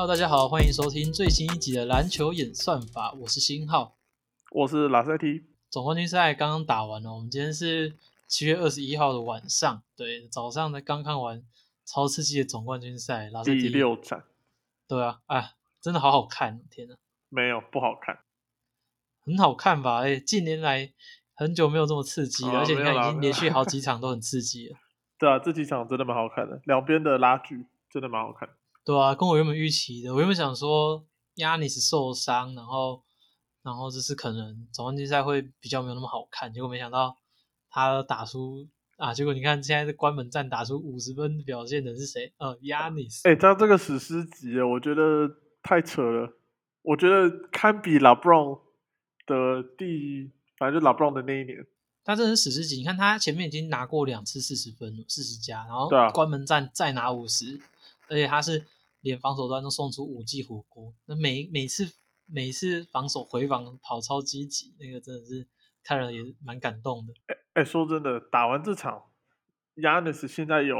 Hello，大家好，欢迎收听最新一集的篮球演算法，我是新浩。我是拉塞提，总冠军赛刚刚打完了，我们今天是七月二十一号的晚上，对，早上才刚看完超刺激的总冠军赛，拉塞第，六场对啊，哎，真的好好看，天呐，没有不好看，很好看吧？哎，近年来很久没有这么刺激了，哦而且你看已经连续好几场都很刺激了，对啊，这几场真的蛮好看的，两边的拉锯真的蛮好看。对啊，跟我原本预期的，我原本想说亚尼斯受伤，然后然后这次可能总冠军赛会比较没有那么好看，结果没想到他打出啊，结果你看现在是关门战打出五十分表现的是谁？呃，亚尼斯。哎、他这个史诗级啊，我觉得太扯了，我觉得堪比拉布朗的第，反正就拉布朗的那一年。他真的是史诗级，你看他前面已经拿过两次四十分、四十加，然后关门战再拿五十，而且他是连防守端都送出五记火锅，那每每次每次防守回防跑超积极，那个真的是看人也蛮感动的。哎、说真的，打完这场 y a n n i s 现在有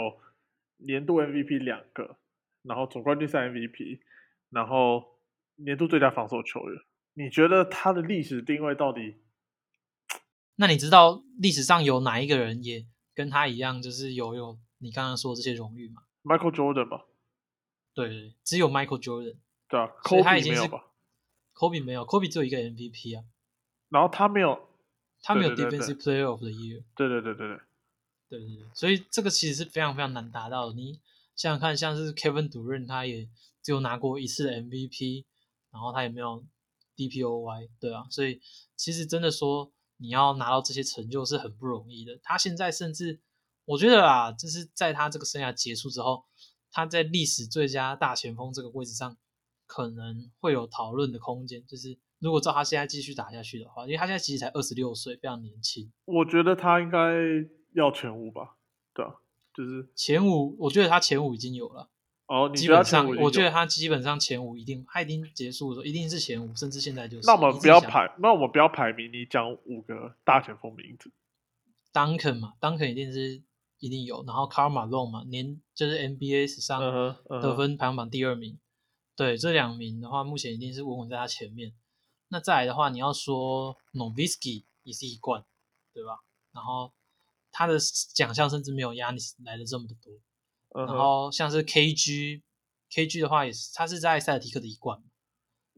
年度 MVP 两个，然后总冠军赛 MVP，然后年度最佳防守球员。你觉得他的历史定位到底？那你知道历史上有哪一个人也跟他一样，就是有有你刚刚说的这些荣誉吗？Michael Jordan 吧，对只有 Michael Jordan，对啊所以他已，Kobe 经是没有吧？Kobe 没有，Kobe 只有一个 MVP 啊，然后他没有，他没有 Defensive Player of the Year。对对对对对，对对对，所以这个其实是非常非常难达到的。你想想看，像是 Kevin Durant，他也只有拿过一次的 MVP，然后他也没有 DPOY，对啊，所以其实真的说你要拿到这些成就是很不容易的。他现在甚至我觉得啊，就是在他这个生涯结束之后，他在历史最佳大前锋这个位置上可能会有讨论的空间。就是如果照他现在继续打下去的话，因为他现在其实才二十六岁，非常年轻。我觉得他应该要前五吧，对啊，就是前五，我觉得他前五已经有了。哦，你基本上我觉得他基本上前五一定，他已经结束的时候一定是前五，甚至现在就是。那我们不要排，那我们不要排名，你讲五个大前锋名字。Duncan 嘛，Duncan 一定是一定有，然后 Karl Malone 嘛，年就是 NBA 史上得分排行榜第二名，对这两名的话，目前一定是稳稳在他前面。那再来的话，你要说 Nowitzki 也是一冠，对吧？然后他的奖项甚至没有 Yanis 来的这么的多。然后像是 KG，KG 的话也是，他是在塞尔提克的一冠，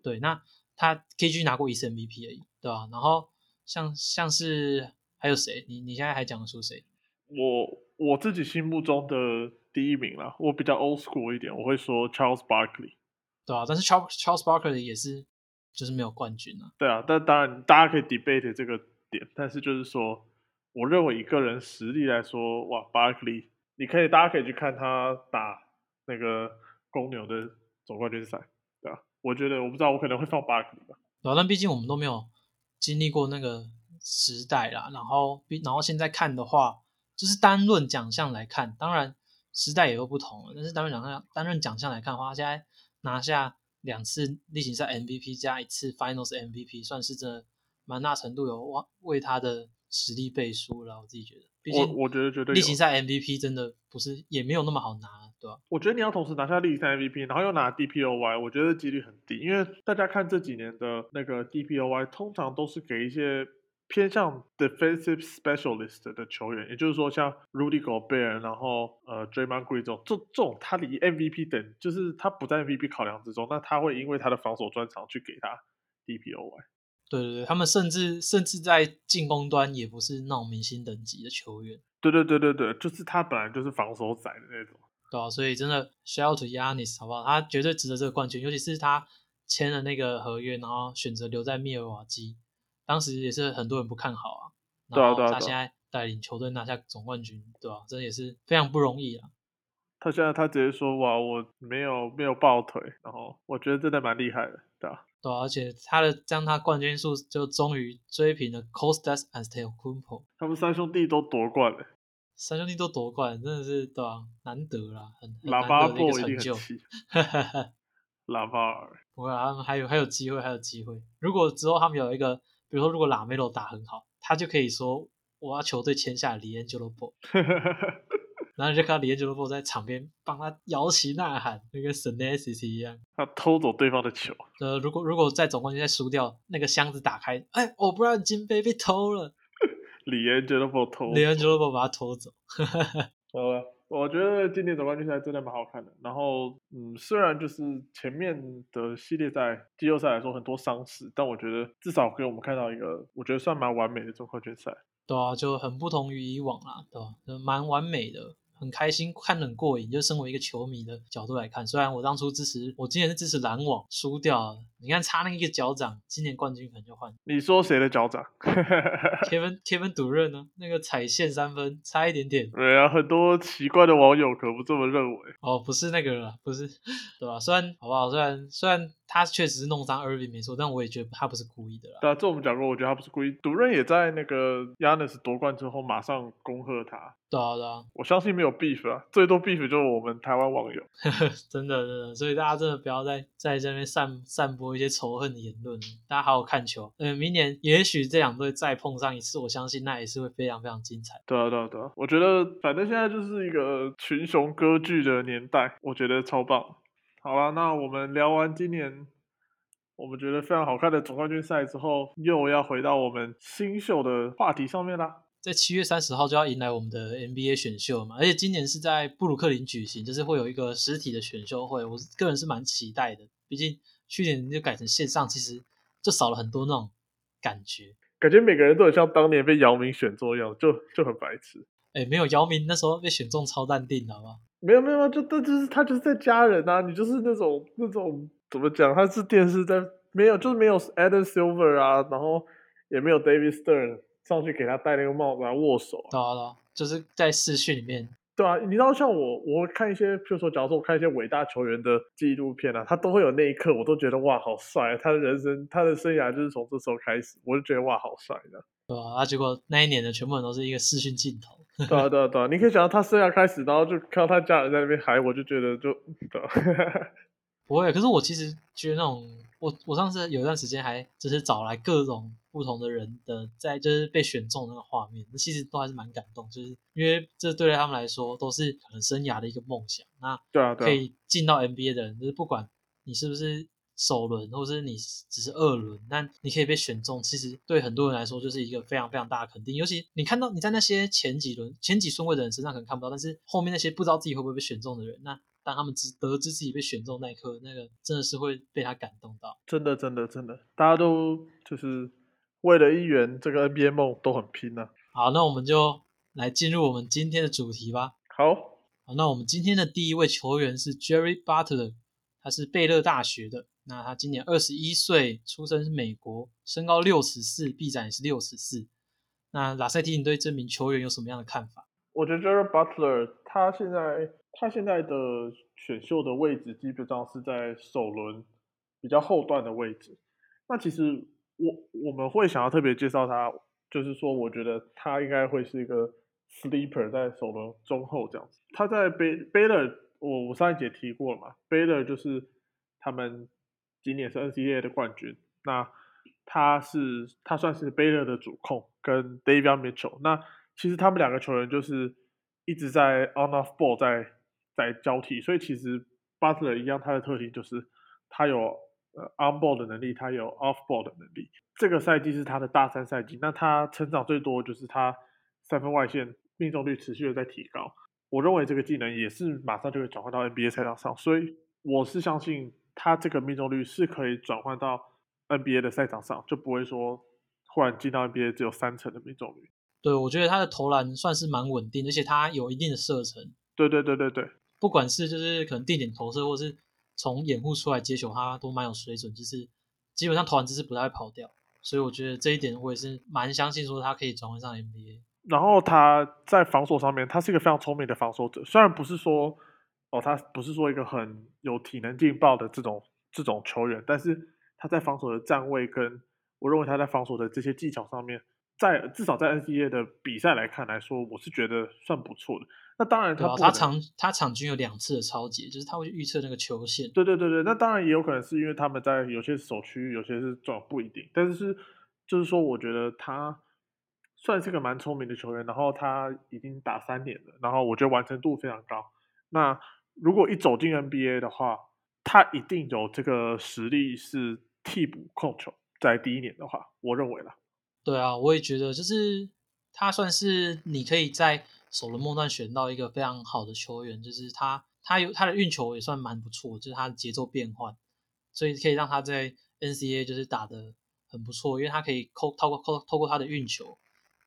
对，那他 KG 拿过一次 MVP 而已，对吧？然后像像是还有谁？你你现在还讲得出谁？我我自己心目中的第一名啦，我比较 old school 一点，我会说 Charles Barkley。对啊，但是 Charles Charles Barkley 也是就是没有冠军啊，对啊，但当然大家可以 debate 这个点，但是就是说，我认为以个人实力来说，哇，Barkley，你可以大家可以去看他打那个公牛的总冠军赛，对啊，我觉得我不知道我可能会放 Barkley 吧，对啊，但毕竟我们都没有经历过那个时代啦，然后毕然后现在看的话，就是单论奖项来看，当然时代也都不同了，但是单论奖项单论奖项来看的话，他现在拿下两次例行赛 MVP 加一次 Finals MVP，算是真的蛮大程度有为为他的实力背书了。我自己觉得，毕竟我我觉得绝对例行赛 MVP 真的不是也没有那么好拿，对吧、我觉得你要同时拿下例行赛 MVP，然后又拿 DPOY，我觉得几率很低，因为大家看这几年的那个 DPOY，通常都是给一些偏向 defensive specialist 的球员，也就是说像 Rudy Gobert，然后呃 Draymond Green 这种，这这种他离 MVP 等，就是他不在 MVP 考量之中，那他会因为他的防守专长去给他 DPOY。对对对，他们甚至甚至在进攻端也不是那种明星等级的球员。对对对对对，就是他本来就是防守仔的那种。对啊，所以真的 shout out to Yanis 好不好？他绝对值得这个冠军，尤其是他签了那个合约，然后选择留在密尔瓦基，当时也是很多人不看好啊。对啊然啊对啊他现在带领球队拿下总冠军，对吧、这也是非常不容易啊。他现在他直接说哇，我没有没有抱腿，然后我觉得真的蛮厉害的，对吧、对啊、而且他的将他冠军数就终于追平了 Costas and Stelcumpo 他们三兄弟都夺冠了，三兄弟都夺冠，真的是对啊，难得啦，很很喇叭难得的一个成就一定很。气，喇叭儿，不会啊，他们还有还有机会，还有机会。如果之后他们有一个，比如说如果拉梅洛打很好，他就可以说我要球队签下里恩俱乐部。然后就看到李彦俱乐部在场边帮他摇旗呐喊，就跟 s n a s i 一样。他偷走对方的球。呃，如果如果在总冠军赛输掉，那个箱子打开，哎，我不知道金杯被偷了。李彦俱乐部偷，李彦俱乐部把他偷走。好了。我觉得今年总冠军赛真的蛮好看的。然后，嗯，虽然就是前面的系列赛、季后赛来说很多伤势，但我觉得至少给我们看到一个我觉得算蛮完美的总冠军赛。对啊，就很不同于以往啦，对吧？蛮完美的。很开心，看得很过瘾。就身为一个球迷的角度来看，虽然我当初支持，我今年是支持篮网，输掉了。你看差那一个脚掌，今年冠军可能就换。你说谁的脚掌？Kevin Kevin 主任呢？那个踩线三分差一点点。对啊，很多奇怪的网友可不这么认为。哦，不是那个了，不是，对吧？虽然好不好？虽然虽然他确实是弄伤 Irving 没错，但我也觉得他不是故意的啦。对啊，这我们讲过，我觉得他不是故意。主任也在那个 Yanis 夺冠之后马上恭贺他。对啊，对啊，我相信没有 beef 啊，最多 beef 就是我们台湾网友，真的真的，所以大家真的不要再在这边散散播一些仇恨的言论，大家好好看球。嗯，明年也许这两队再碰上一次，我相信那也是会非常非常精彩。对啊，对啊，对啊，我觉得反正现在就是一个群雄割据的年代，我觉得超棒。好了，那我们聊完今年我们觉得非常好看的总冠军赛之后，又要回到我们新秀的话题上面啦。在七月三十号就要迎来我们的 NBA 选秀嘛，而且今年是在布鲁克林举行，就是会有一个实体的选秀会，我个人是蛮期待的。毕竟去年就改成线上，其实就少了很多那种感觉，感觉每个人都很像当年被姚明选中一样，就就很白痴。哎，没有姚明那时候被选中超淡定，好吗？没有没有，就这就是他就是在家人啊，你就是那种那种怎么讲？他是电视在没有，就是没有 Adam Silver 啊，然后也没有 David Stern。上去给他戴那个帽子来，握手。对啊，对，就是在视讯里面。对啊，你知道像我，我看一些，比如说，假如说我看一些伟大球员的纪录片啊，他都会有那一刻，我都觉得哇，好帅！他的人生，他的生涯就是从这时候开始，我就觉得哇，好帅的。对啊，啊，结果那一年的全部人都是一个视讯镜头。对啊，对啊，对啊，你可以想到他生涯开始，然后就看到他家人在那边嗨，我就觉得就对。不会，可是我其实觉得那种，我我上次有一段时间还就是找来各种。不同的人的在就是被选中那个画面，那其实都还是蛮感动，就是因为这对他们来说都是可能生涯的一个梦想。那对啊，可以进到 NBA 的人，就是不管你是不是首轮，或者是你只是二轮，那你可以被选中，其实对很多人来说就是一个非常非常大的肯定。尤其你看到你在那些前几轮、前几顺位的人身上可能看不到，但是后面那些不知道自己会不会被选中的人，那当他们知得知自己被选中那一刻，那个真的是会被他感动到。真的，真的，真的，大家都就是。为了一元这个 NBA 梦都很拼呢。好，那我们就来进入我们今天的主题吧。好，好，那我们今天的第一位球员是 Jerry Butler，他是贝勒大学的。那他今年二十一岁，出生是美国，身高六尺四，臂展也是六尺四。那拉塞提，你对这名球员有什么样的看法？我觉得 Jerry Butler 他现在他现在的选秀的位置基本上是在首轮比较后段的位置。那其实。我我们会想要特别介绍他，就是说，我觉得他应该会是一个 sleeper，在首轮中后这样子。他在 Bay b a y l r 我我上一节提过了嘛 b a y l r 就是他们今年是 NCAA 的冠军。那他是他算是 b a y l r 的主控，跟 David Mitchell。那其实他们两个球员就是一直在 on off ball 在在交替，所以其实 Butler 一样，他的特性就是他有。呃 onboard 的能力，他有 offboard 的能力。这个赛季是他的大三赛季，那他成长最多就是他三分外线命中率持续的在提高。我认为这个技能也是马上就会转换到 NBA 赛场上，所以我是相信他这个命中率是可以转换到 NBA 的赛场上，就不会说忽然进到 NBA 只有三成的命中率。对，我觉得他的投篮算是蛮稳定，而且他有一定的射程。对对对对对，不管是就是可能定点投射，或是。从掩护出来接球，他都蛮有水准，就是基本上投篮姿势不太会跑掉，所以我觉得这一点我也是蛮相信，说他可以转换上 NBA。然后他在防守上面，他是一个非常聪明的防守者，虽然不是说哦，他不是说一个很有体能劲爆的这种这种球员，但是他在防守的站位跟我认为他在防守的这些技巧上面。在至少在 NCAA 的比赛来看来说，我是觉得算不错的。那当然，他他场他场均有两次的超级，就是他会预测那个球线。对对对对，那当然也有可能是因为他们在有些守区，有些是撞不一定。但是是就是说，我觉得他算是个蛮聪明的球员，然后他已经打三年了，然后我觉得完成度非常高。那如果一走进 NBA 的话，他一定有这个实力是替补控球，在第一年的话，我认为啦。对啊，我也觉得，就是他算是你可以在首轮末段选到一个非常好的球员，就是他他有他的运球也算蛮不错，就是他的节奏变换，所以可以让他在 NCA 就是打的很不错，因为他可以扣透过透透过他的运球，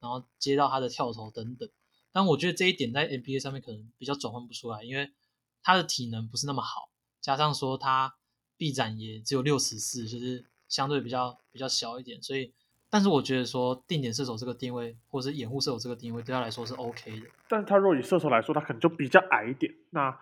然后接到他的跳投等等。但我觉得这一点在 NBA 上面可能比较转换不出来，因为他的体能不是那么好，加上说他臂展也只有六十四，就是相对比较比较小一点，所以。但是我觉得说定点射手这个定位，或者是掩护射手这个定位，对他来说是 OK 的。但是他若以射手来说，他可能就比较矮一点。那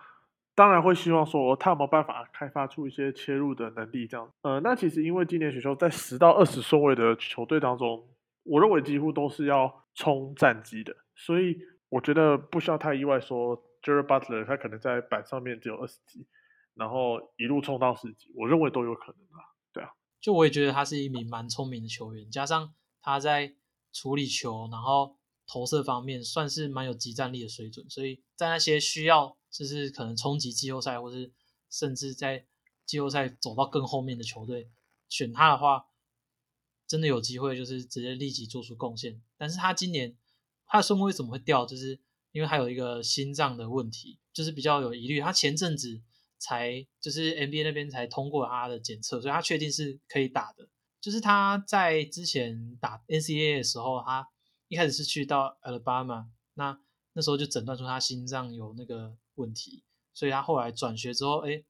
当然会希望说他有没有办法开发出一些切入的能力，这样。呃，那其实因为今年选秀在十到二十顺位的球队当中，我认为几乎都是要冲战绩的，所以我觉得不需要太意外说 Jerry Butler 他可能在板上面只有二十级，然后一路冲到十级，我认为都有可能啊。就我也觉得他是一名蛮聪明的球员，加上他在处理球，然后投射方面算是蛮有集战力的水准，所以在那些需要就是可能冲击季后赛，或是甚至在季后赛走到更后面的球队选他的话，真的有机会就是直接立即做出贡献。但是他今年他的顺位怎么会掉？就是因为他有一个心脏的问题，就是比较有疑虑。他前阵子。才就是 NBA 那边才通过他的检测，所以他确定是可以打的。就是他在之前打 NCAA 的时候，他一开始是去到 Alabama，那那时候就诊断出他心脏有那个问题，所以他后来转学之后，哎，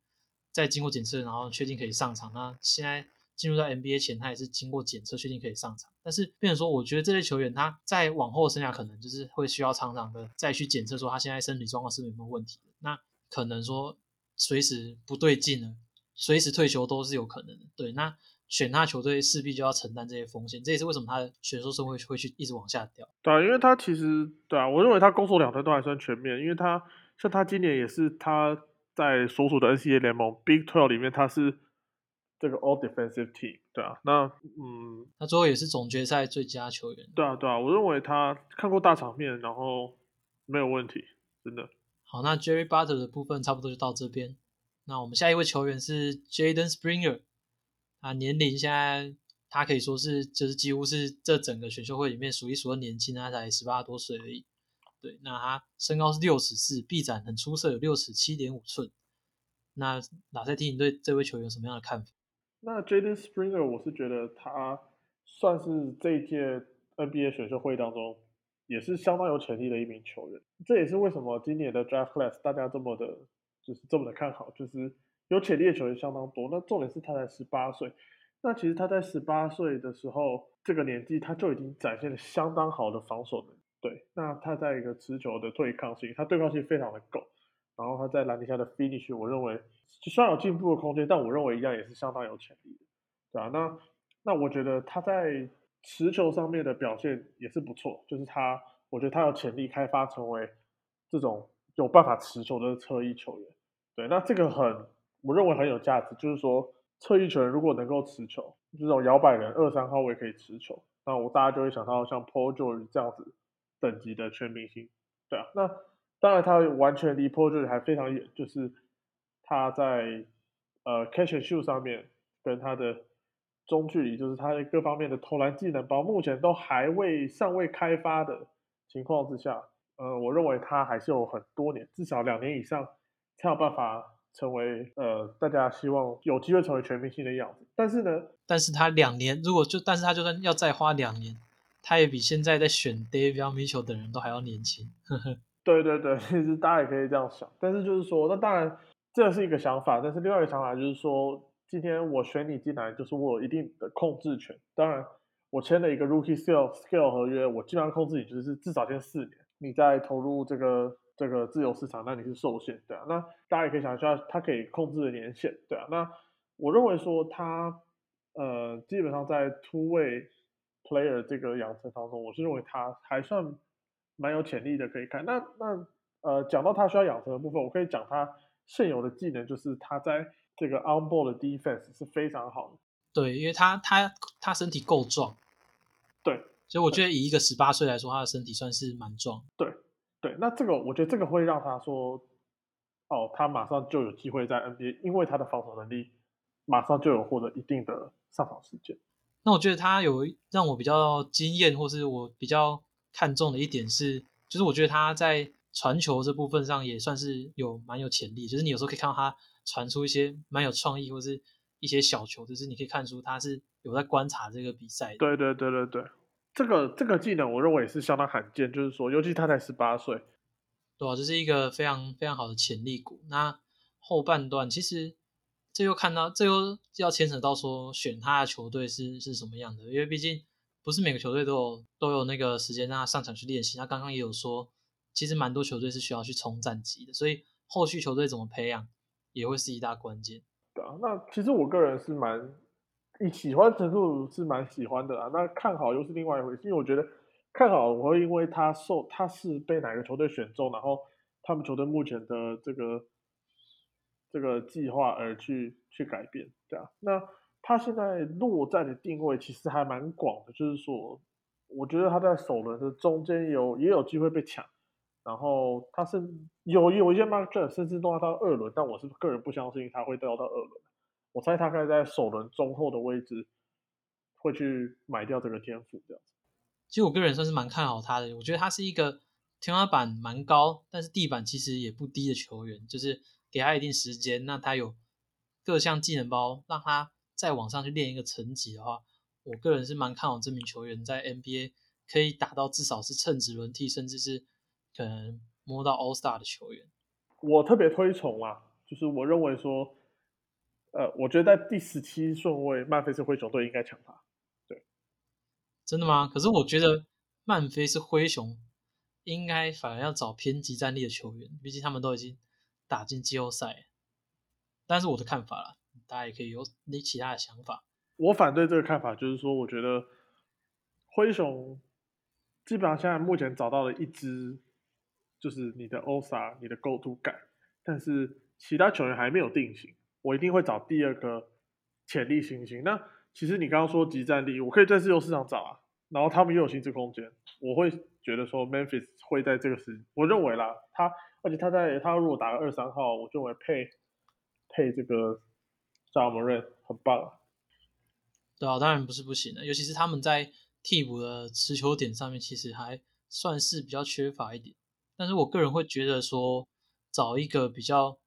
再经过检测，然后确定可以上场。那现在进入到 NBA 前，他也是经过检测确定可以上场。但是，变成说，我觉得这类球员他在往后生涯可能就是会需要常常的再去检测，说他现在身体状况是不是有没有问题。那可能说。随时不对劲了，随时退休都是有可能的。对，那选他球队势必就要承担这些风险，这也是为什么他的选秀顺位会去一直往下掉。对啊，因为他其实对啊，我认为他攻守两端都还算全面，因为他像他今年也是他在所属的 NCAA 联盟 Big Twelve 里面，他是这个 All Defensive Team。对啊，那嗯，他最后也是总决赛最佳球员。对啊，对啊，我认为他看过大场面，然后没有问题，真的。好，那 Jerry Butler 的部分差不多就到这边。那我们下一位球员是 Jaden Springer，啊，年龄现在他可以说是就是几乎是这整个选秀会里面数一数二年轻，他才十八多岁而已。对，那他身高是六尺四，臂展很出色，有六尺七点五寸。那哪赛听你对这位球员有什么样的看法？那 Jaden Springer，我是觉得他算是这一届 NBA 选秀会当中。也是相当有潜力的一名球员，这也是为什么今年的 Draft Class 大家这么的，就是这么的看好，就是有潜力的球员相当多。那重点是他才十八岁，那其实他在十八岁的时候，这个年纪他就已经展现了相当好的防守能力。对，那他在一个持球的对抗性，他对抗性非常的够。然后他在篮底下的 finish，我认为虽然有进步的空间，但我认为一样也是相当有潜力的，对啊？那那我觉得他在。持球上面的表现也是不错，就是他，我觉得他有潜力开发成为这种有办法持球的侧翼球员。对，那这个很，我认为很有价值，就是说侧翼球员如果能够持球，这种摇摆人二三号位可以持球，那我大家就会想到像 Paul George 这样子等级的全明星。对啊，那当然他完全离 Paul George 还非常远，就是他在呃 catch and shoot 上面跟他的。中距离就是他的各方面的投篮技能，包目前都还未尚未开发的情况之下，呃，我认为他还是有很多年，至少两年以上才有办法成为呃大家希望有机会成为全明星的样子。但是呢，但是他两年如果就，但是他就算要再花两年，他也比现在在选 David Mitchell 等人都还要年轻。对对对，其实大家也可以这样想。但是就是说，那当然这是一个想法，但是另外一个想法就是说。今天我选你进来，就是我有一定的控制权。当然，我签了一个 rookie scale scale 合约，我基本上控制你就是至少签四年。你再投入这个这个自由市场，那你是受限，对啊。那大家也可以想一下，他可以控制的年限，对啊。那我认为说他呃，基本上在 two way player 这个养成当中，我是认为他还算蛮有潜力的，可以看。那那呃，讲到他需要养成的部分，我可以讲他现有的技能，就是他在这个 on ball 的 defense 是非常好的，对，因为他他他身体够壮，对所以我觉得以一个十八岁来说，他的身体算是蛮壮。对对，那这个我觉得这个会让他说，哦，他马上就有机会在 NBA，因为他的防守能力，马上就有获得一定的上场时间。那我觉得他有让我比较惊艳，或是我比较看重的一点是，就是我觉得他在传球这部分上也算是有蛮有潜力。就是你有时候可以看到他传出一些蛮有创意，或是一些小球，就是你可以看出他是有在观察这个比赛。对对对对对，这个这个技能我认为也是相当罕见，就是说，尤其他才十八岁，对啊，这是一个非常非常好的潜力股。那后半段其实。这又看到，这又要牵扯到说选他的球队是是什么样的，因为毕竟不是每个球队都有都有那个时间让他上场去练习。他刚刚也有说，其实蛮多球队是需要去冲战绩的，所以后续球队怎么培养也会是一大关键。对啊，那其实我个人是蛮，你喜欢程度是蛮喜欢的啊。那看好又是另外一回事，因为我觉得看好我会因为他受他是被哪个球队选中，然后他们球队目前的这个。这个计划而去去改变，这样。那他现在落在的定位其实还蛮广的，就是说，我觉得他在首轮的中间有也有机会被抢，然后他是有有一些 mark j 甚至弄到二轮，但我是个人不相信他会掉到二轮。我猜他可以在首轮中后的位置会去买掉这个天赋，这样子。其实我个人算是蛮看好他的，我觉得他是一个天花板蛮高，但是地板其实也不低的球员，就是。给他一定时间，那他有各项技能包，让他再往上去练一个层级的话，我个人是蛮看好这名球员在 NBA 可以打到至少是称职轮替，甚至是可能摸到 All Star 的球员。我特别推崇啊，就是我认为说，呃，我觉得在第十七顺位，曼菲斯灰熊队应该抢他。对，真的吗？可是我觉得曼菲斯灰熊应该反而要找偏激战力的球员，毕竟他们都已经。打进季后赛，但是我的看法啦，大家也可以有你其他的想法。我反对这个看法，就是说，我觉得灰熊基本上现在目前找到了一支，就是你的 OSA，你的 Go To 感，但是其他球员还没有定型。我一定会找第二个潜力新星。那其实你刚刚说集战力，我可以在自由市场找啊，然后他们又有薪资空间，我会觉得说 Memphis 会在这个时，我认为啦，他。而且他在他如果打个二三号，我就会配配这个扎姆瑞，很棒啊。对啊，当然不是不行的，尤其是他们在替补的持球点上面，其实还算是比较缺乏一点。但是我个人会觉得说，找一个比较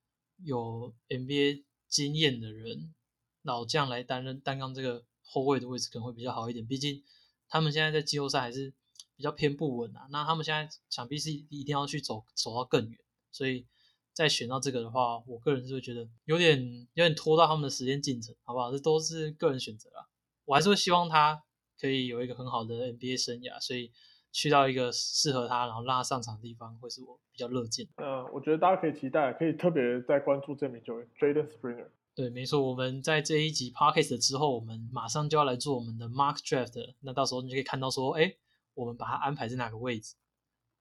有 NBA 经验的人，老将来担任担纲这个后卫的位置，可能会比较好一点。毕竟他们现在在季后赛还是比较偏不稳啊。那他们现在想必是一定要去走走到更远。所以再选到这个的话，我个人是会觉得有点有点拖到他们的时间进程，好不好？这都是个人选择啊。我还是会希望他可以有一个很好的 NBA 生涯，所以去到一个适合他，然后让他上场的地方，会是我比较乐见。嗯，我觉得大家可以期待，可以特别在关注这名球员 Jaden Springer。对，没错，我们在这一集 Podcast 之后，我们马上就要来做我们的 Mark Draft，那到时候你就可以看到说，哎，我们把它安排在哪个位置。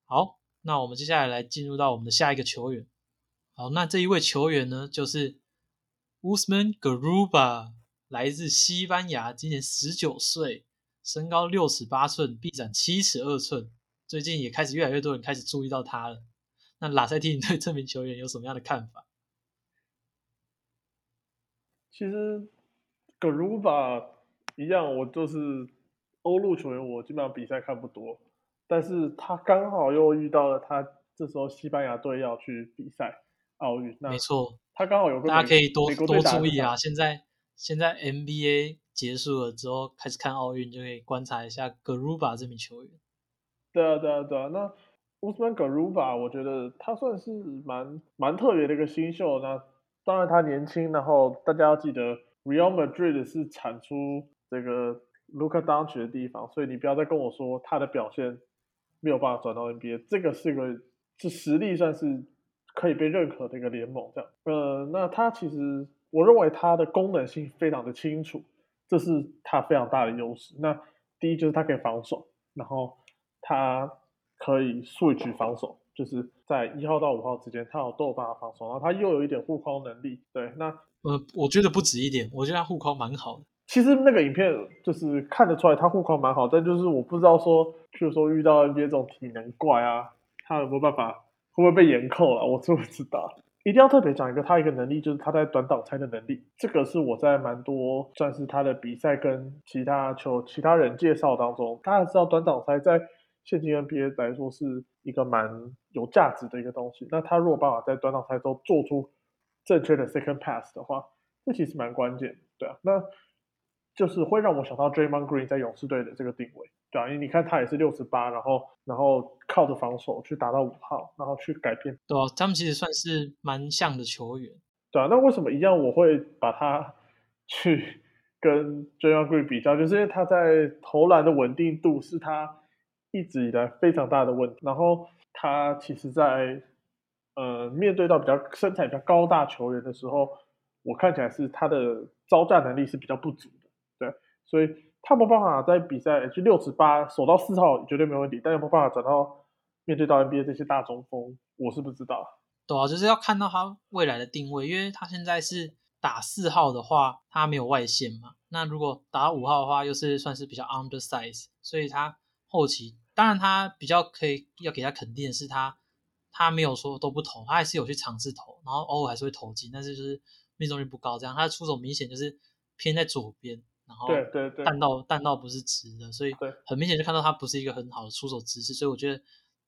好。那我们接下来来进入到我们的下一个球员。好，那这一位球员呢，就是 Usman Garuba，来自西班牙，今年十九岁，身高六尺八寸，臂展七尺二寸。最近也开始越来越多人开始注意到他了。那拉塞蒂，你对这名球员有什么样的看法？其实 Garuba 一样，我就是欧陆球员，我基本上比赛看不多。但是他刚好又遇到了他这时候西班牙队要去比赛奥运，没错，他刚好有个大家可以多多注意啊！现在现在 NBA 结束了之后开始看奥运，就可以观察一下 Garuba 这名球员。对啊，对啊，对啊。那 Usman Garuba，我觉得他算是蛮蛮特别的一个新秀。那当然他年轻，然后大家要记得 Real Madrid 是产出这个 Luka Doncic 的地方，所以你不要再跟我说他的表现。没有办法转到 NBA，这个是个是实力算是可以被认可的一个联盟，这样。呃，那他其实我认为他的功能性非常的清楚，这是他非常大的优势。那第一就是他可以防守，然后他可以 switch 防守，就是在一号到五号之间，他有都有办法防守，然后他又有一点护框能力。对，那呃，我觉得不止一点，我觉得他护框蛮好的。其实那个影片就是看得出来他护框蛮好，但就是我不知道说，譬如说遇到 NBA 这种体能怪啊，他有没有办法，会不会被严扣了？我真不知道。一定要特别讲一个，他一个能力就是他在短挡拆的能力，这个是我在蛮多算是他的比赛跟其他球其他人介绍当中，大家知道短挡拆在现今 NBA 来说是一个蛮有价值的一个东西。那他如果办法在短挡拆中做出正确的 second pass 的话，这其实蛮关键，对啊，那就是会让我想到 Draymond Green 在勇士队的这个定位。对啊，因为你看他也是六十八，然后然后靠着防守去打到五号，然后去改变。对啊，他们其实算是蛮像的球员。对啊，那为什么一样我会把他 去跟 j Green 比较？就是因为他在投篮的稳定度是他一直以来非常大的问题。然后他其实，在呃面对到比较身材比较高大球员的时候，我看起来是他的招架能力是比较不足的。对，所以。他没办法在比赛就六十八守到四号绝对没问题，但有没有办法转到面对到 NBA 这些大中锋，我是不知道。对啊，就是要看到他未来的定位，因为他现在是打四号的话，他没有外线嘛。那如果打五号的话，又是算是比较 undersize，所以他后期当然他比较可以要给他肯定的是他他没有说都不投，他还是有去尝试投，然后偶尔还是会投进，但是就是命中率不高，这样他的出手明显就是偏在左边。然后对对对，弹道弹道不是直的，所以很明显就看到他不是一个很好的出手姿势，所以我觉得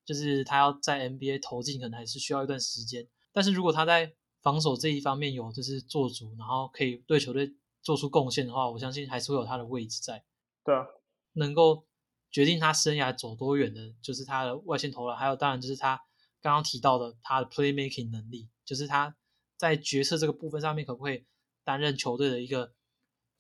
就是他要在 NBA 投进可能还是需要一段时间。但是如果他在防守这一方面有就是做足，然后可以对球队做出贡献的话，我相信还是会有他的位置在。对啊，能够决定他生涯走多远的，就是他的外线投篮，还有当然就是他刚刚提到的他的 playmaking 能力，就是他在决策这个部分上面可不可以担任球队的一个。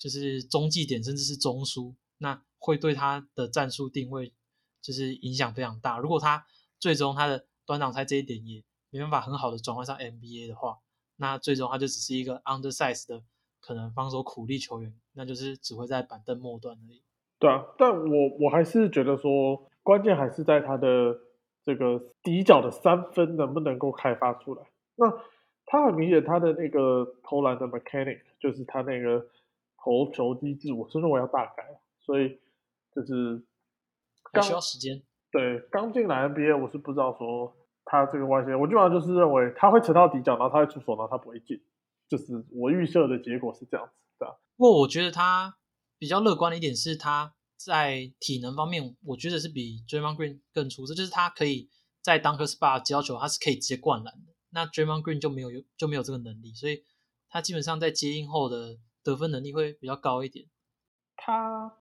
就是中继点，甚至是中枢，那会对他的战术定位就是影响非常大。如果他最终他的端挡拆这一点也没办法很好的转换上 NBA 的话，那最终他就只是一个 undersize 的可能防守苦力球员，那就是只会在板凳末端而已。对啊，但我我还是觉得说，关键还是在他的这个底角的三分能不能够开发出来。那他很明显，他的那个投篮的 mechanic 就是他那个。投球机制，我是认为要大改，所以就是需要时间。对，刚进来 NBA，我是不知道说他这个外线，我基本上就是认为他会沉到底角，然后他会出手，然后他不会进，就是我预设的结果是这样子的。不过我觉得他比较乐观的一点是，他在体能方面，我觉得是比 Draymond Green 更出色，就是他可以在 Dunker Spot 接到球，他是可以直接灌篮的。那 Draymond Green 就没有有就没有这个能力，所以他基本上在接应后的。得分能力会比较高一点。他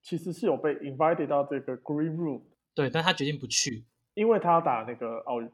其实是有被 invited 到这个 Green Room，对，但他决定不去，因为他要打那个奥运。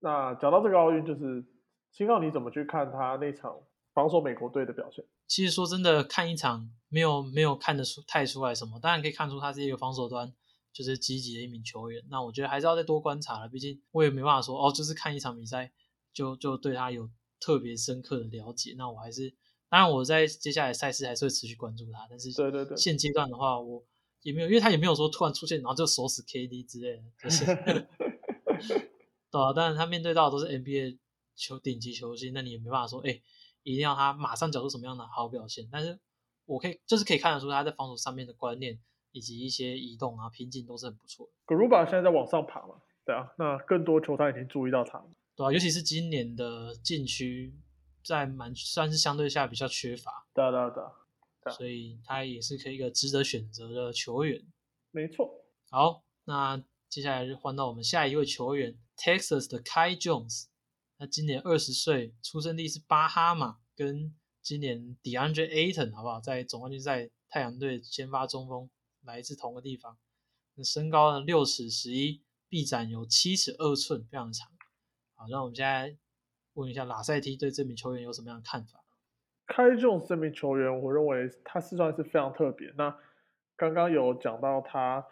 那讲到这个奥运，就是青奥，你怎么去看他那场防守美国队的表现？其实说真的，看一场没有没有看得出太出来什么，当然可以看出他是一个防守端就是积极的一名球员。那我觉得还是要再多观察了，毕竟我也没办法说哦，就是看一场比赛就就对他有特别深刻的了解。那我还是。当然，我在接下来赛事还是会持续关注他，但是对对对，现阶段的话，我也没有，因为他也没有说突然出现，然后就锁死 KD 之类的，就是 对啊。但是，他面对到都是 NBA 球顶级球星，那你也没办法说，哎，一定要他马上缴出什么样的好表现。但是我可以，就是可以看得出他在防守上面的观念以及一些移动啊、拼劲都是很不错的。格鲁巴现在在往上爬嘛？对啊，那更多球探已经注意到他了，对啊，尤其是今年的禁区。在蛮算是相对下比较缺乏，对对对，所以他也是可以一个值得选择的球员。没错。好，那接下来就换到我们下一位球员，Texas 的 Kai Jones。那今年二十岁，出生地是巴哈马，跟今年 DeAndre Ayton 好不好？在总冠军赛太阳队先发中锋，来自同个地方。那身高呢六尺十一，臂展有七尺二寸，非常长。好，那我们现在。问一下拉塞蒂对这名球员有什么样的看法？开中这名球员，我认为他是算是非常特别。那刚刚有讲到他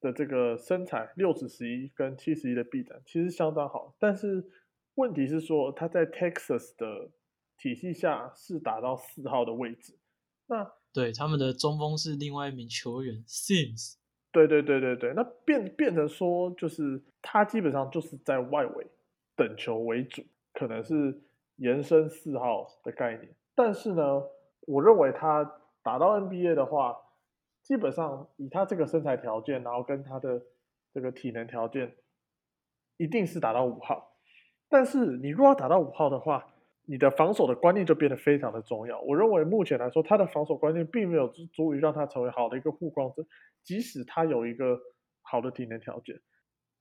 的这个身材，六尺十一跟七十一的臂展，其实相当好。但是问题是说他在 Texas 的体系下是打到四号的位置。那对他们的中锋是另外一名球员 Sims。对对对对对，那变变成说就是他基本上就是在外围等球为主。可能是延伸四号的概念，但是呢，我认为他打到 NBA 的话，基本上以他这个身材条件，然后跟他的这个体能条件，一定是打到五号。但是你如果要打到五号的话，你的防守的观念就变得非常的重要。我认为目前来说，他的防守观念并没有足足以让他成为好的一个护框者，即使他有一个好的体能条件。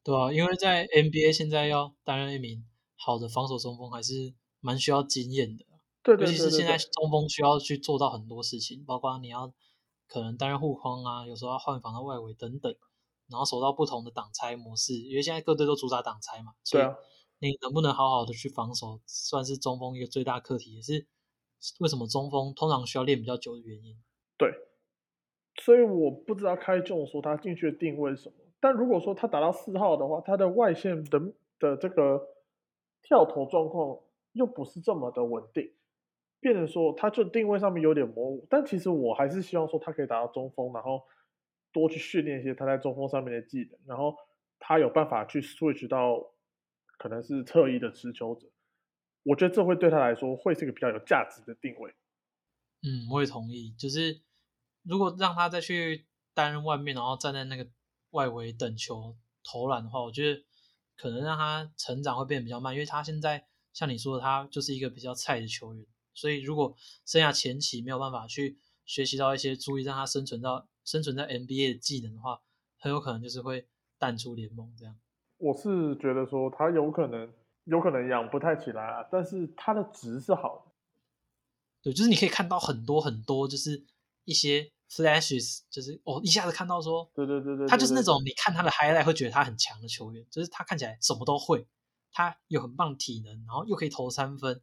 对啊，因为在 NBA 现在要担任一名好的防守中锋，还是蛮需要经验的。对对对尤其是现在中锋需要去做到很多事情，包括你要可能担任护框啊，有时候要换防到外围等等，然后守到不同的挡拆模式，因为现在各队都主打挡拆嘛，所以你能不能好好的去防守，算是中锋一个最大课题，也是为什么中锋通常需要练比较久的原因。对，所以我不知道开仲说他进去的定位是什么。但如果说他打到四号的话，他的外线的的这个跳投状况又不是这么的稳定，变成说他就定位上面有点模糊。但其实我还是希望说他可以打到中锋，然后多去训练一些他在中锋上面的技能，然后他有办法去 switch 到可能是侧翼的持球者。我觉得这会对他来说会是一个比较有价值的定位。嗯，我也同意。就是如果让他再去担任外面，然后站在那个外围等球投篮的话，我觉得可能让他成长会变得比较慢，因为他现在像你说的，他就是一个比较菜的球员，所以如果生涯前期没有办法去学习到一些足以让他生存到生存在 NBA 的技能的话，很有可能就是会淡出联盟这样。我是觉得说他有可能有可能养不太起来啊，但是他的值是好的。对，就是你可以看到很多很多，就是一些 flashes，就是哦一下子看到说对对对对，他就是那种你看他的 highlight 会觉得他很强的球员，就是他看起来什么都会，他有很棒体能，然后又可以投三分，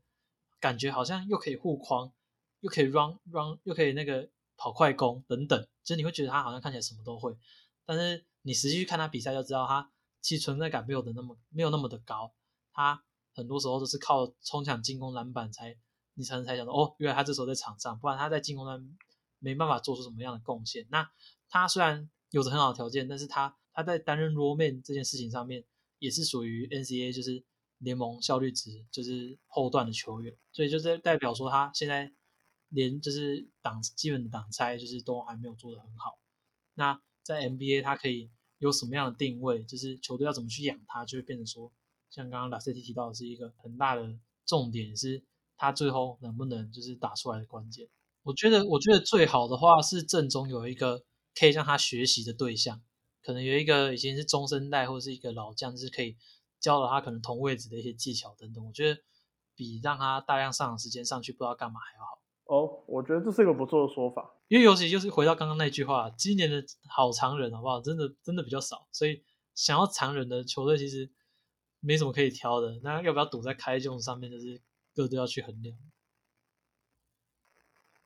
感觉好像又可以护框，又可以 run run，又可以那个跑快攻等等，就是你会觉得他好像看起来什么都会，但是你实际去看他比赛就知道他其实存在感没有的那么没有那么的高，他很多时候都是靠冲抢进攻篮板才你才能才想到哦，原来他这时候在场上，不然他在进攻端没办法做出什么样的贡献。那他虽然有着很好的条件，但是他他在担任 role man 这件事情上面也是属于 NCAA 就是联盟效率值就是后段的球员，所以就是代表说他现在连就是挡基本的挡拆就是都还没有做得很好。那在 NBA 他可以有什么样的定位，就是球队要怎么去养他，就会变成说，像刚刚拉塞蒂提到的是一个很大的重点，是他最后能不能就是打出来的关键。我觉得，我觉得最好的话是正中有一个可以让他学习的对象，可能有一个已经是中生代或是一个老将，就是可以教了他可能同位置的一些技巧等等。我觉得比让他大量上场时间上去不知道干嘛还要好。哦，我觉得这是一个不错的说法。因为尤其就是回到刚刚那句话，今年的好常人好不好？真的真的比较少，所以想要常人的球队其实没什么可以挑的。那要不要赌在开中上面，就是各都要去衡量。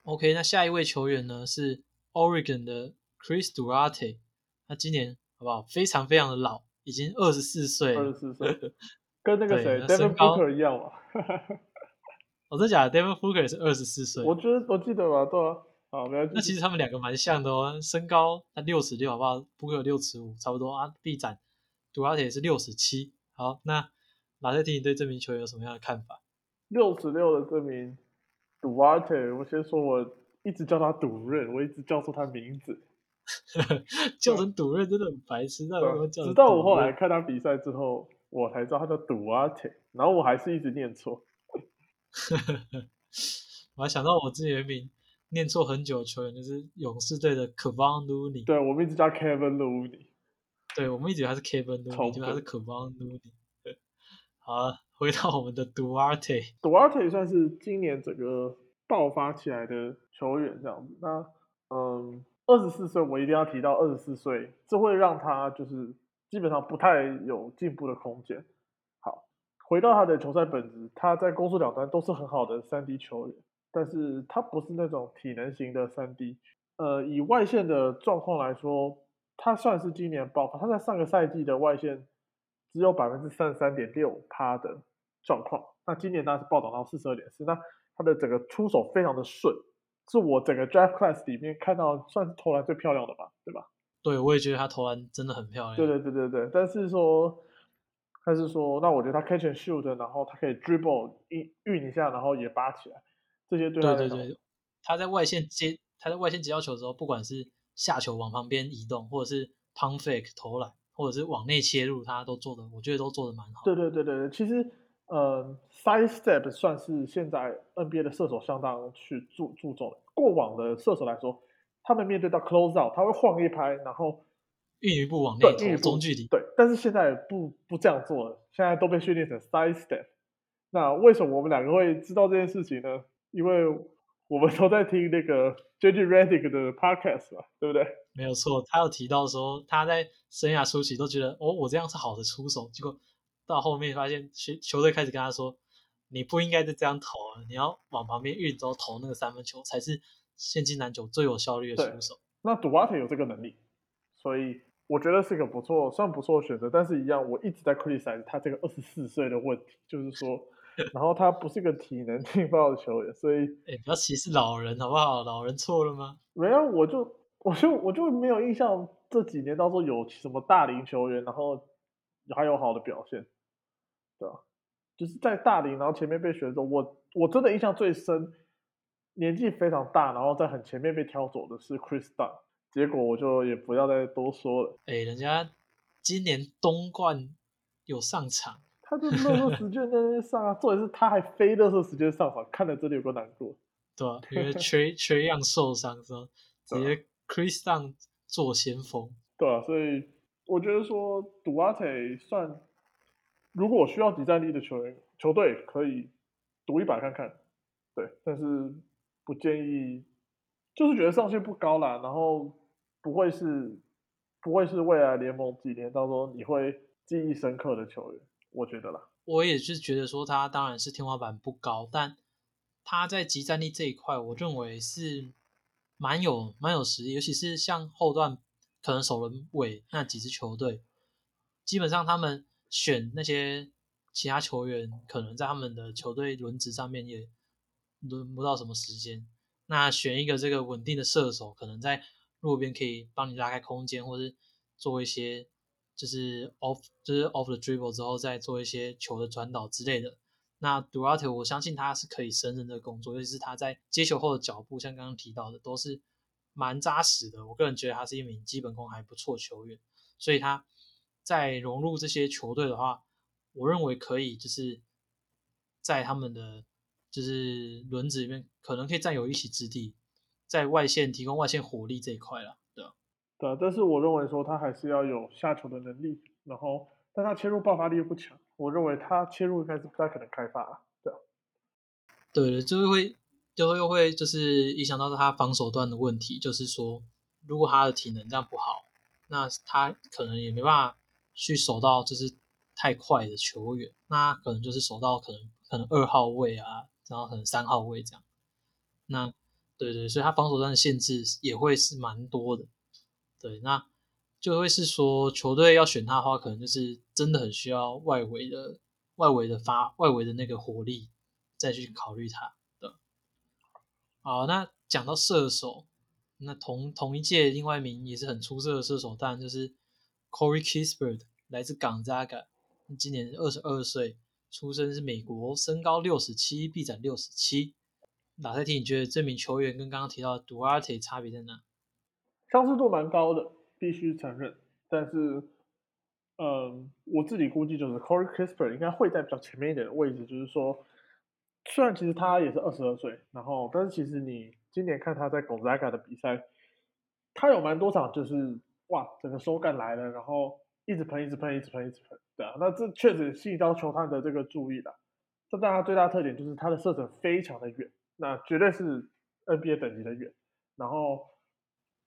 OK，那下一位球员呢是 Oregon 的 Chris Duarte，他今年好不好？非常非常的老，已经二十四岁了。二十四岁，跟那个对谁高 Booker 一样嘛。我、哦、真假的？Devin Booker 也是二十四岁。我觉得我记得吧，对啊。好，没有。那其实他们两个蛮像的哦，身高他六尺六，好不好？？Booker 六尺五，差不多啊。臂展，杜拉铁是六尺七。好，那马塞蒂你对这名球员有什么样的看法？六十六的这名 Duarte，我先说，我一直叫他赌任，我一直叫错他名字，叫成赌任真的很白痴，那为什么叫直到我后来看他比赛之后，我才知道他叫 Duarte，然后我还是一直念错。我还想到我自己的名念错很久的球员，就是勇士队的 Kevon Looney。对，我们一直叫 Kevin Looney。对，我们一直以为他是 Kevin 超 Looney，结果他是 Kevon Looney。好啊，回到我们的 Duarte。Duarte 算是今年整个爆发起来的球员这样子。那嗯，二十四岁我一定要提到二十四岁，这会让他就是基本上不太有进步的空间。好，回到他的球赛本质，他在攻守两端都是很好的三 D 球员，但是他不是那种体能型的三 D。呃，以外线的状况来说，他算是今年爆发。他在上个赛季的外线只有百分之三十三点六趴的状况，那今年他是暴涨到四十二点四，那他的整个出手非常的顺，是我整个 draft class 里面看到算是投篮最漂亮的吧，对吧？对，我也觉得他投篮真的很漂亮。对对对对对，但是说，但是说，那我觉得他 catch and shoot，然后他可以 dribble 运运一下，然后也拔起来，这些对他对对对，他在外线接他在外线接到球的时候，不管是下球往旁边移动，或者是 pump fake 投篮，或者是往内切入，他都做的，我觉得都做的蛮好。对对对对对，其实呃，side step 算是现在 NBA 的射手相当去注注重的。过往的射手来说，他们面对到 close out，他会晃一拍，然后运一步往内投中距离。对，但是现在不不这样做了，现在都被训练成 side step。那为什么我们两个会知道这件事情呢？因为我们都在听那个 JJ Redick 的 podcast 嘛，对不对？没有错，他有提到说他在生涯初期都觉得哦，我这样是好的出手，结果到后面发现球球队开始跟他说，你不应该再这样投了，你要往旁边运之后投那个三分球才是现今篮球最有效率的对出手。那 Duarte 有这个能力，所以我觉得是个不错，算不错的选择。但是，一样我一直在 criticize 他这个二十四岁的问题，就是说，然后他不是个体能劲爆的球员，所以哎，不要歧视老人好不好？老人错了吗？没有我就我就我就没有印象这几年当中有什么大龄球员，然后还有好的表现，对吧？就是在大龄，然后前面被选走，我我真的印象最深，年纪非常大，然后在很前面被挑走的是 Chris Dunn，结果我就也不要再多说了。哎，人家今年东冠有上场，他就热热时间在那边上啊，重点是他还非热热时间上场，看了真的有个难过。对啊、因为缺缺样受伤之后，直接 Chris Dunn 做先锋。对啊，所以我觉得说杜阿特算，如果需要集战力的球员，球队可以赌一把看看，对，但是不建议，就是觉得上限不高啦，然后不会是不会是未来联盟几年当中你会记忆深刻的球员，我觉得啦。我也是觉得说他当然是天花板不高，但他在集战力这一块，我认为是蛮有蛮有实力，尤其是像后段可能首轮尾那几支球队，基本上他们选那些其他球员，可能在他们的球队轮值上面也轮不到什么时间。那选一个这个稳定的射手，可能在路边可以帮你拉开空间，或是做一些就是 off 就是 off the dribble 之后再做一些球的传导之类的。那 Duarte 我相信他是可以胜任这个工作，尤其是他在接球后的脚步，像刚刚提到的，都是蛮扎实的。我个人觉得他是一名基本功还不错球员，所以他在融入这些球队的话，我认为可以就是在他们的就是轮子里面可能可以占有一席之地，在外线提供外线火力这一块了，对吧？对啊，但是我认为说他还是要有下球的能力，然后但他切入爆发力又不强，我认为他切入应该是不太可能开发啊，对啊。对，就是会，就会又会就是影响到他防守端的问题，就是说，如果他的体能这样不好，那他可能也没办法去守到就是太快的球员，那可能就是守到可能可能二号位啊，然后可能三号位这样。那对对，所以他防守端的限制也会是蛮多的。对，那就会是说球队要选他的话，可能就是真的很需要外围的外围的发外围的那个火力，再去考虑他的。好，那讲到射手，那同同一届另外一名也是很出色的射手，当然就是 Corey Kispert，来自港扎嘎，今年二十二岁，出生是美国，身高六十七，臂展六十七。打赛题，你觉得这名球员跟刚刚提到的 Duarte 差别在哪？相似度蛮高的，必须承认。但是，嗯，我自己估计就是 Corey Kispert 应该会在比较前面一点的位置。就是说，虽然其实他也是二十二岁，然后，但是其实你今年看他在 Gonzaga 的比赛，他有蛮多场就是哇，整个手感来了，然后一直喷，一直喷，一直喷，一直喷，对啊，那这确实吸引到球探的这个注意了。这但他最大特点就是他的射程非常的远，那绝对是 NBA 等级的远，然后。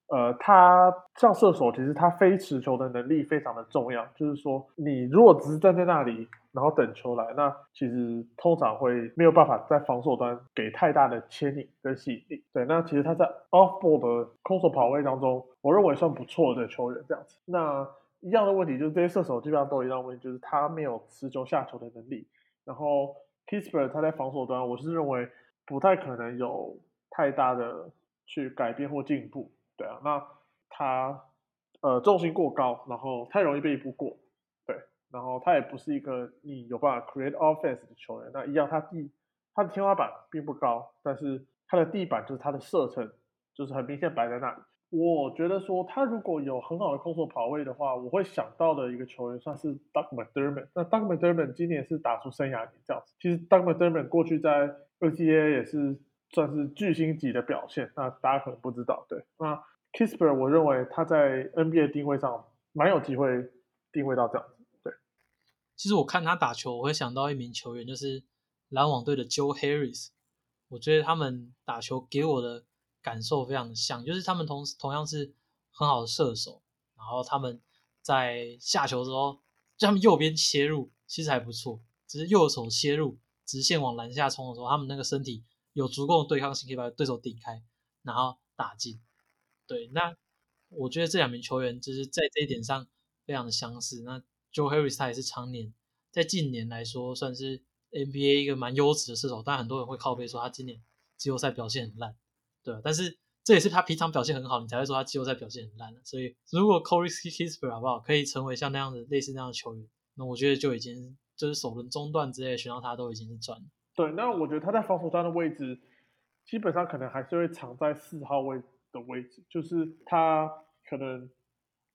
呃，他像射手，其实他飞持球的能力非常的重要。就是说，你如果只是站在那里，然后等球来，那其实通常会没有办法在防守端给太大的牵引跟吸引力。对，那其实他在 off ball 的空手跑位当中，我认为算不错的球员。这样子，那一样的问题就是这些射手基本上都一样问题，就是他没有持球下球的能力。然后 k i s p e r 他在防守端，我是认为不太可能有太大的去改变或进步。对啊，那他呃重心过高，然后太容易被一步过，对，然后他也不是一个你有办法 create offense 的球员。那一样，他地他的天花板并不高，但是他的地板就是他的射程，就是很明显摆在那里。我觉得说他如果有很好的空手跑位的话，我会想到的一个球员算是 Doug McDermott。那 Doug McDermott 今年是打出生涯年这样子。其实 Doug McDermott 过去在 N C A 也是算是巨星级的表现，那大家可能不知道。对，那 Kisper 我认为他在 NBA 定位上蛮有机会定位到这样子。对，其实我看他打球，我会想到一名球员，就是篮网队的 Joe Harris。我觉得他们打球给我的。感受非常的像，就是他们同同样是很好的射手，然后他们在下球之后，就他们右边切入其实还不错，只是右手切入直线往篮下冲的时候，他们那个身体有足够的对抗性，可以把对手顶开，然后打进。对，那我觉得这两名球员就是在这一点上非常的相似。那 Joe Harris 他也是常年在近年来说算是 NBA 一个蛮优质的射手，但很多人会靠背说他今年季后赛表现很烂。对，但是这也是他平常表现很好，你才会说他季后赛表现很烂的。所以，如果 Corey k i s p e r 好不好，可以成为像那样的类似那样的球员，那我觉得就已经就是首轮中段之类选到他都已经是赚了。对，那我觉得他在防守端的位置，基本上可能还是会藏在四号位的位置，就是他可能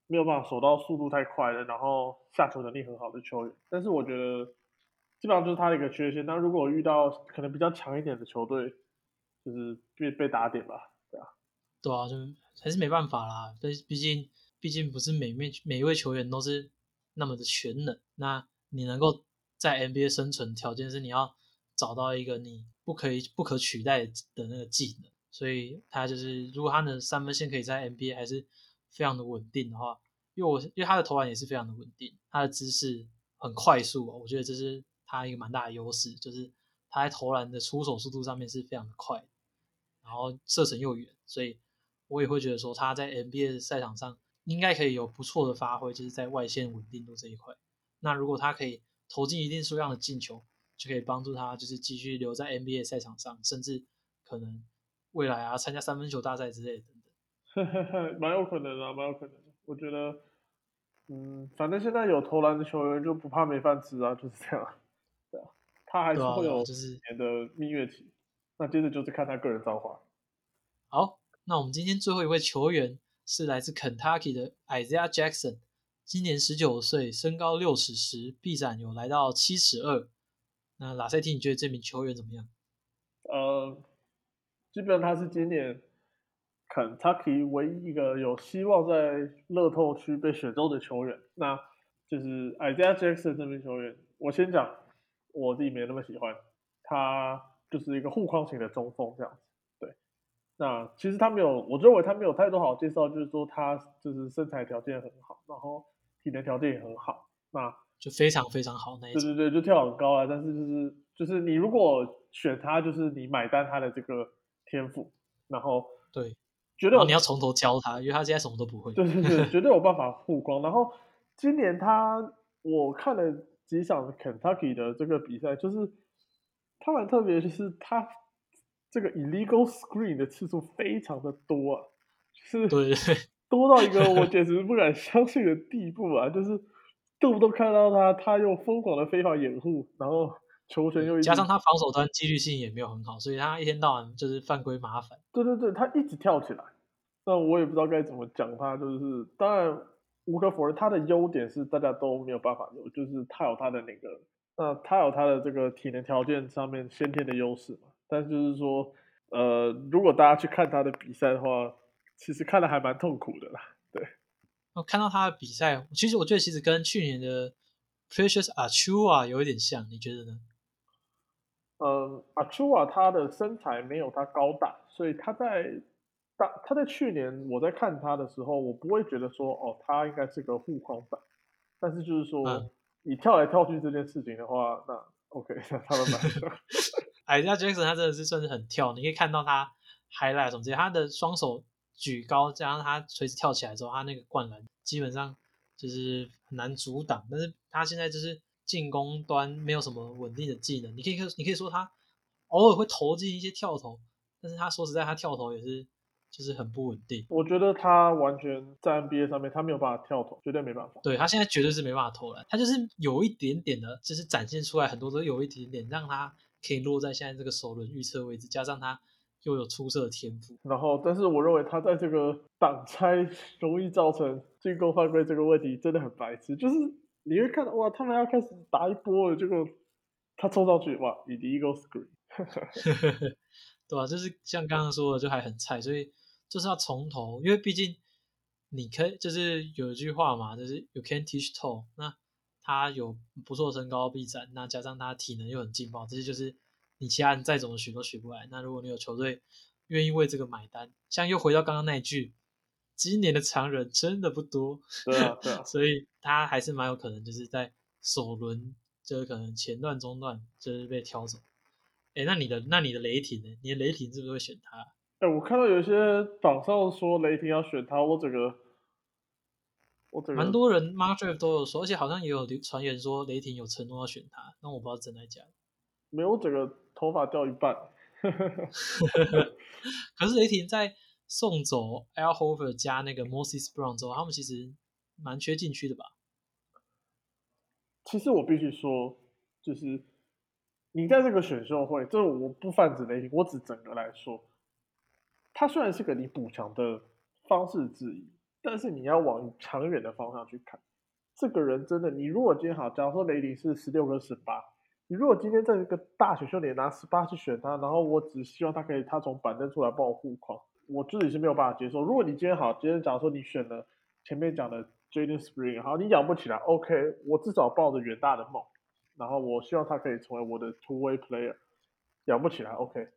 没有办法守到速度太快的，然后下球能力很好的球员。但是我觉得基本上就是他的一个缺陷。那如果遇到可能比较强一点的球队，就是被被打点吧，对啊，对啊，就还是没办法啦。但毕竟毕竟不是每面每一位球员都是那么的全能。那你能够在 NBA 生存，条件是你要找到一个你不可以不可取代的那个技能。所以他就是如果他的三分线可以在 NBA 还是非常的稳定的话，因为我因为他的投篮也是非常的稳定，他的姿势很快速，我觉得这是他一个蛮大的优势，就是他在投篮的出手速度上面是非常的快。然后射程又远，所以我也会觉得说他在 NBA 赛场上应该可以有不错的发挥，就是在外线稳定度这一块。那如果他可以投进一定数量的进球，就可以帮助他就是继续留在 NBA 赛场上，甚至可能未来啊参加三分球大赛之类的等等。蛮有可能的，蛮有可能的。我觉得，嗯，反正现在有投篮的球员就不怕没饭吃啊，就是这样。对啊，他还是会有就是年的蜜月期。那接着就是看他个人造化。好，那我们今天最后一位球员是来自 Kentucky 的 Isaiah Jackson，今年十九岁，身高六尺十，臂展有来到七尺二。那拉塞蒂，你觉得这名球员怎么样？呃，基本上他是今年肯塔基唯一一个有希望在乐透区被选中的球员。那就是 Isaiah Jackson 这名球员，我先讲，我自己没那么喜欢他。就是一个护框型的中锋这样子，对。那其实他没有，我认为他没有太多好介绍，就是说他就是身材条件很好，然后体能条件也很好，那就非常非常好那一对对对，就跳很高啊。但是就是就是你如果选他，就是你买单他的这个天赋，然后对，绝对你要从头教他，因为他现在什么都不会。对对对，绝对有办法曝光。然后今年他我看了几场 Kentucky 的这个比赛，就是。他蛮特别，就是他这个 illegal screen 的次数非常的多啊，是对 多到一个我简直不敢相信的地步啊！就是动不都看到他，他又疯狂的非法掩护，然后球权又加上他防守端纪律性也没有很好，所以他一天到晚就是犯规麻烦。对对对，他一直跳起来，那我也不知道该怎么讲他。就是当然无可否认，他的优点是大家都没有办法有，就是他有他的那个。那他有他的这个体能条件上面先天的优势嘛？但就是说，呃，如果大家去看他的比赛的话，其实看的还蛮痛苦的啦。对，我看到他的比赛，其实我觉得其实跟去年的 Precious Achua 有一点像，你觉得呢？嗯，Achua 他的身材没有他高大，所以他在大他在去年我在看他的时候，我不会觉得说哦，他应该是个护框仔，但是就是说。你跳来跳去这件事情的话，那 OK，那他们蛮。哎，那 Jackson 他真的是算是很跳，你可以看到他 highlight 什么这些，他的双手举高，加上他垂直跳起来之后，他那个灌篮基本上就是很难阻挡。但是他现在就是进攻端没有什么稳定的技能，你可以你可以说他偶尔会投进一些跳投，但是他说实在，他跳投也是。就是很不稳定，我觉得他完全在 NBA 上面，他没有办法跳投，绝对没办法。对他现在绝对是没办法投篮，他就是有一点点的，就是展现出来很多都有一点点，让他可以落在现在这个首轮预测位置，加上他又有出色的天赋。然后，但是我认为他在这个挡拆 容易造成进攻犯规这个问题真的很白痴，就是你会看到哇，他们要开始打一波了，结果他冲上去哇，你第一个 screen，对吧、就是像刚刚说的，就还很菜，所以就是要从头，因为毕竟你可以就是有一句话嘛，就是 you can teach tall，那他有不错的身高臂展，那加上他体能又很劲爆，这些就是你其他人再怎么学都学不来。那如果你有球队愿意为这个买单，像又回到刚刚那一句，今年的常人真的不多，对啊，对啊，所以他还是蛮有可能就是在首轮，就是可能前段、中段就是被挑走。哎，那你的那你的雷霆呢？你的雷霆是不是会选他？哎，我看到有些榜上说雷霆要选他，我整个，我整个蛮多人 Mark Draft 都有说，而且好像也有流传言说雷霆有承诺要选他，但我不知道真的假的。没有，我整个头发掉一半。可是雷霆在送走 Al Horford 加那个 Moses Brown 之后，他们其实蛮缺禁区的吧？其实我必须说，就是你在这个选秀会，这我不泛指雷霆，我只整个来说，他虽然是个你补强的方式之一，但是你要往长远的方向去看。这个人真的，你如果今天好，假如说雷霆是十六跟十八，你如果今天在一个大选秀里拿十八去选他，然后我只希望他可以他从板凳出来帮我护框，我自己是没有办法接受。如果你今天好，今天假如说你选了前面讲的 Jaden Spring，好，你养不起来，OK，我至少抱着远大的梦，然后我希望他可以成为我的 two way player，养不起来，OK。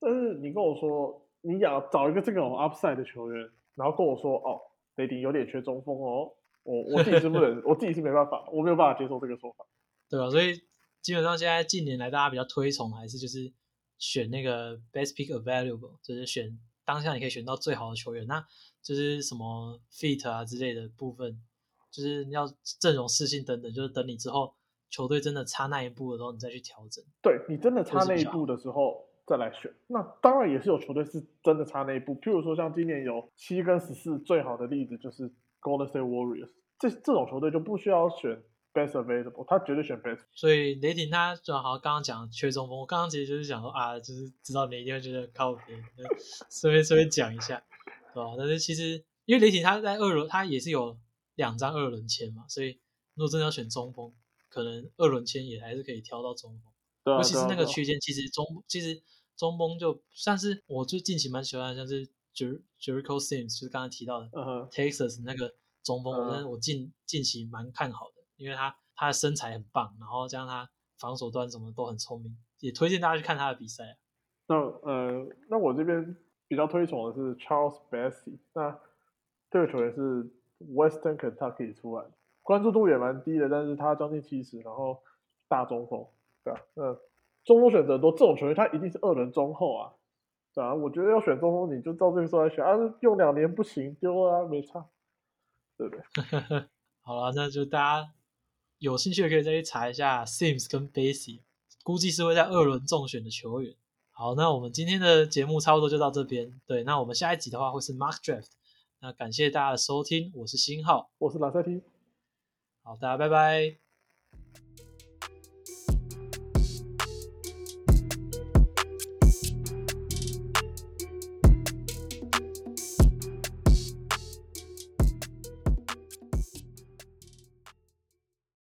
但是你跟我说你养找一个这种 upside 的球员，然后跟我说哦，雷霆有点缺中锋哦，我我自己是不能，我自己是没办法，我没有办法接受这个说法。对吧？所以基本上现在近年来大家比较推崇还是就是选那个 best pick available，就是选当下你可以选到最好的球员，那就是什么 fit 啊之类的部分，就是要阵容适性等等，就是等你之后球队真的差那一步的时候，你再去调整。对你真的差那一步的时候再来选，那当然也是有球队是真的差那一步，譬如说像今年有七跟十四最好的例子就是 Golden State Warriors，这这种球队就不需要选 best available，他绝对选 best。所以雷霆他就好像刚刚讲缺中锋，我刚刚其实就是想说啊，就是知道你一定会觉得靠边，就顺便顺便讲一下，对吧？但是其实因为雷霆他在二轮他也是有两张二轮签嘛，所以如果真的要选中锋，可能二轮签也还是可以挑到中锋。对啊，尤其是那个区间，其实中其实中锋就算是我最近期蛮喜欢的，像是 Jer Jericho Sims，就是刚才提到的，Texas 那个中锋，我我近近期蛮看好的，因为他他的身材很棒，然后加上他防守端什么都很聪明，也推荐大家去看他的比赛啊。那呃，那我这边比较推崇的是 Charles Bassey，那这个球员是 Western Kentucky 出来的，关注度也蛮低的，但是他将近七十，然后大中锋，对啊，那中锋选择多，这种球员他一定是二轮中后啊，对啊，我觉得要选中锋，你就照这个时候来选啊，用两年不行丢了啊，没差，对不对？好了，那就大家有兴趣的可以再去查一下 Sims 跟 Bassey，估计是会在二轮中选的球员。好，那我们今天的节目差不多就到这边。对，那我们下一集的话会是 Mark Draft。那感谢大家的收听，我是新浩。我是蓝赛 T。好，大家拜拜。